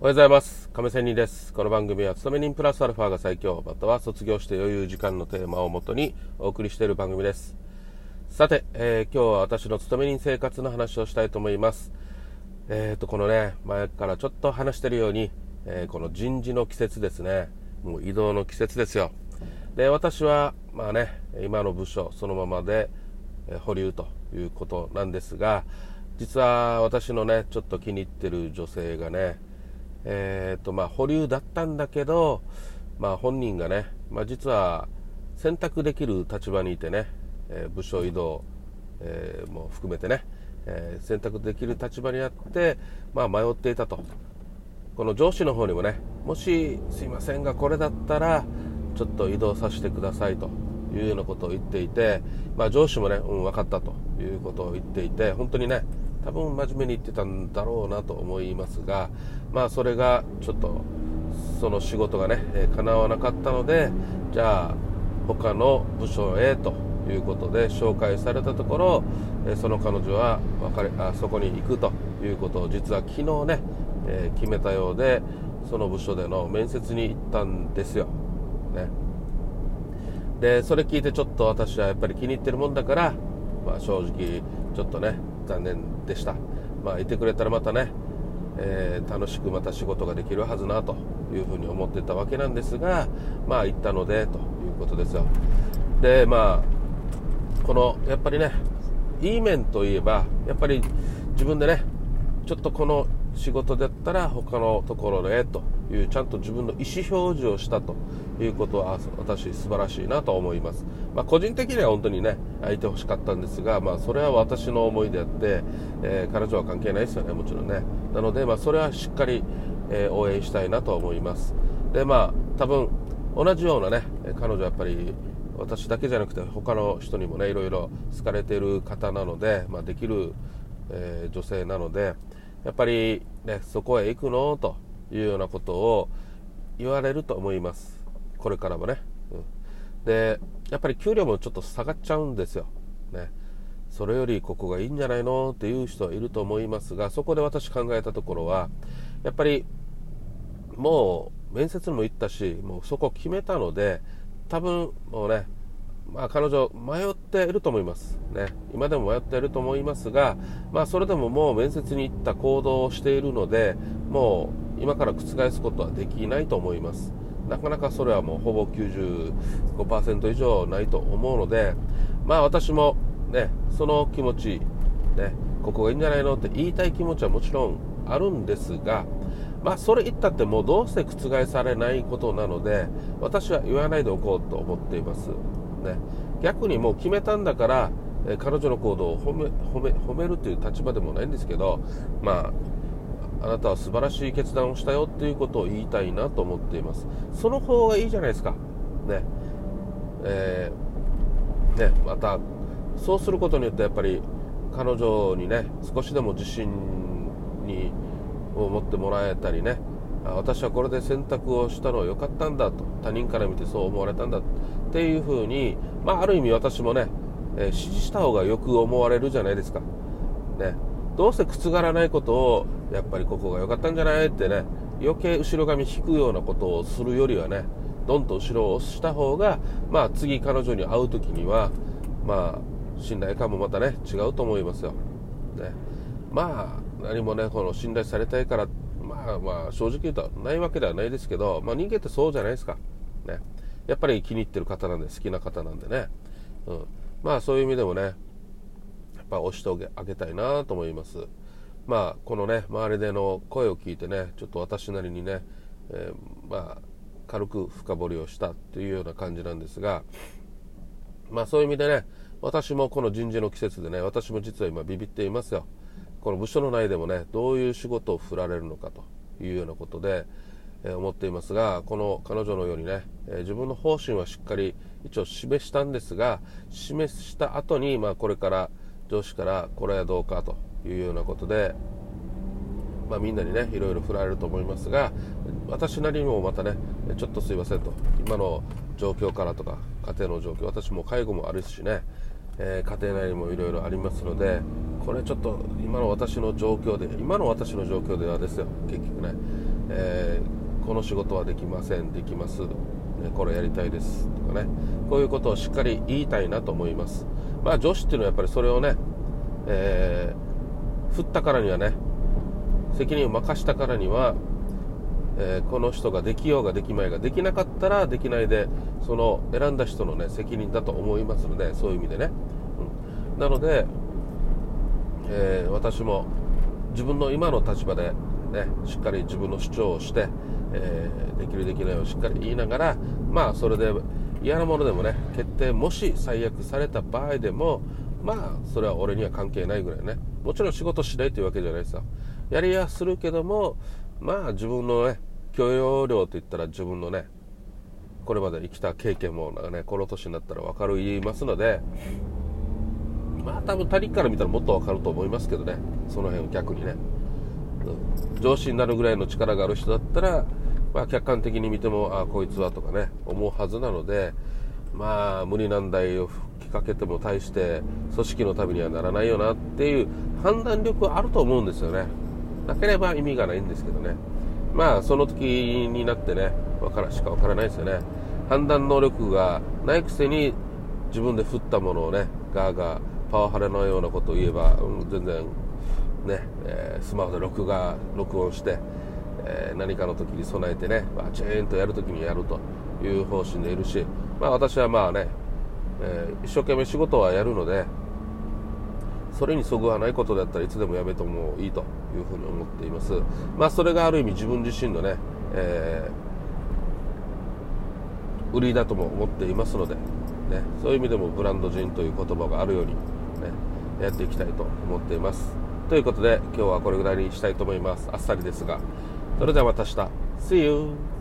おはようございます。亀仙人です。この番組は勤め人プラスアルファが最強または卒業して余裕時間のテーマをもとにお送りしている番組です。さて、えー、今日は私の勤め人生活の話をしたいと思います。えーとこのね前からちょっと話しているように、えー、この人事の季節ですね。もう移動の季節ですよ。で私はまあね今の部署そのままで、え、保留ということなんですが実は私のねちょっと気に入ってる女性がねえーとまあ、保留だったんだけど、まあ、本人がね、まあ、実は選択できる立場にいてね、えー、部署移動、えー、も含めてね、えー、選択できる立場にあって、まあ、迷っていたと。この上司の方にもねもしすいませんがこれだったらちょっと移動させてくださいというようなことを言っていて、まあ、上司もね、うん、分かったということを言っていて本当にね多分真面目に言ってたんだろうなと思いますが、まあ、それがちょっとその仕事がね、えー、叶わなかったのでじゃあ他の部署へということで紹介されたところ、えー、その彼女は別れあそこに行くということを実は昨日ね、えー、決めたようでその部署での面接に行ったんですよ。ね、でそれ聞いてちょっと私はやっぱり気に入ってるもんだから、まあ、正直ちょっとね残念でした。まあ、いてくれたらまたね、えー、楽しくまた仕事ができるはずなというふうに思ってたわけなんですが、まあ、行ったのでということですよ。で、まあ、この、やっぱりね、いい面といえば、やっぱり自分でね、ちょっとこの仕事だったら他のところへというちゃんと自分の意思表示をしたということは私素晴らしいなと思います、まあ、個人的には本当にねいてほしかったんですが、まあ、それは私の思いであって、えー、彼女は関係ないですよねもちろんね。なので、まあ、それはしっかり、えー、応援したいなと思います。でまあ多分同じようなね彼女はやっぱり私だけじゃなくて他の人にもねいろいろ好かれている方なので、まあ、できる、えー、女性なのでやっぱり、ね、そこへ行くの？というようなことを言われると思います。これからもね、うん、でやっぱり給料もちょっと下がっちゃうんですよ、ね、それよりここがいいんじゃないの？っていう人はいると思いますがそこで私考えたところはやっぱりもう面接にも行ったしもうそこ決めたので多分もうねまあ、彼女迷っていると思います、ね、今でも迷っていると思いますが、まあ、それでももう面接に行った行動をしているのでもう今から覆すことはできないと思いますなかなかそれはもうほぼ95%以上ないと思うので、まあ、私も、ね、その気持ち、ね、ここがいいんじゃないのって言いたい気持ちはもちろんあるんですが、まあ、それ言ったってもうどうせ覆されないことなので私は言わないでおこうと思っています。ね、逆にもう決めたんだから、え彼女の行動を褒め褒め褒めるという立場でもないんですけど、まあ、あなたは素晴らしい決断をしたよっていうことを言いたいなと思っています。その方がいいじゃないですか。ね。えー、ねまたそうすることによってやっぱり彼女にね少しでも自信にを持ってもらえたりね私はこれで選択をしたのは良かったんだと他人から見てそう思われたんだっていうふうに、まあ、ある意味私もね、えー、支持した方がよく思われるじゃないですか、ね、どうせくがらないことをやっぱりここが良かったんじゃないってね余計後ろ髪引くようなことをするよりはねどんと後ろを押した方が、まあ、次彼女に会う時には、まあ、信頼感もまたね違うと思いますよ、ね、まあ何もねこの信頼されたいからままあ正直言うとないわけではないですけど、まあ、人間ってそうじゃないですか。ね。やっぱり気に入ってる方なんで好きな方なんでね、うん、まあそういう意味でもねやっぱ押してあげたいなと思います。まあこのね周りでの声を聞いてねちょっと私なりにね、えー、まあ軽く深掘りをしたっていうような感じなんですがまあそういう意味でね私もこの人事の季節でね私も実は今ビビっていますよ。この部署の内でもねどういう仕事を振られるのかというようなことで、え思っていますがこの彼女のようにね、え自分の方針はしっかり一応示したんですが示した後にまあこれから上司からこれはどうかというようなことで、まあ、みんなにねいろいろ振られると思いますが私なりにもまたねちょっとすいませんと今の状況からとか家庭の状況私も介護もあるしね、えー、家庭内にもいろいろありますのでこれちょっと今の私の状況で今の私の状況ではですよ結局ねえー、この仕事はできませんできます、ね、これやりたいですとかねこういうことをしっかり言いたいなと思います。まあ女子っていうのはやっぱりそれをね、えー、振ったからにはね責任を任したからには、えー、この人ができようができまいができなかったらできないでその選んだ人のね責任だと思いますのでそういう意味でね、うん、なので、えー、私も自分の今の立場で、ね、しっかり自分の主張をして、えー、できるできないをしっかり言いながらまあそれで嫌なものでもね決定もし最悪された場合でもまあそれは俺には関係ないぐらいね。もちろん仕事しないというわけじゃないですよ。やりやするけどもまあ自分のね許容量といったら自分のねこれまで生きた経験もなんかねこの年になったら分かる言いますのでまあ多分他人から見たらもっと分かると思いますけどね。その辺を逆にね、うん、上司になるぐらいの力がある人だったらまあ、客観的に見てもあこいつはとかね思うはずなのでまあ無理難題を吹きかけても対して組織のためにはならないよなっていう判断力はあると思うんですよね。なければ意味がないんですけどね。まあその時になってねわからしかわからないですよね。判断能力がないくせに自分で振ったものをねガーガーパワハラのようなことを言えば、うん、全然ね、えー、スマホで録画録音してえー、何かの時に備えてね、バチーンとやるときにやるという方針でいるし、まあ、私はまあね、えー、一生懸命仕事はやるので、それにそぐわないことだったらいつでもやめてもいいというふうに思っています。まあ、それがある意味自分自身のね、えー、売りだとも思っていますので、ね、そういう意味でもブランド人という言葉があるように、ね、やっていきたいと思っています。ということで今日はこれぐらいにしたいと思います。あっさりですが。それではまた明日。See you!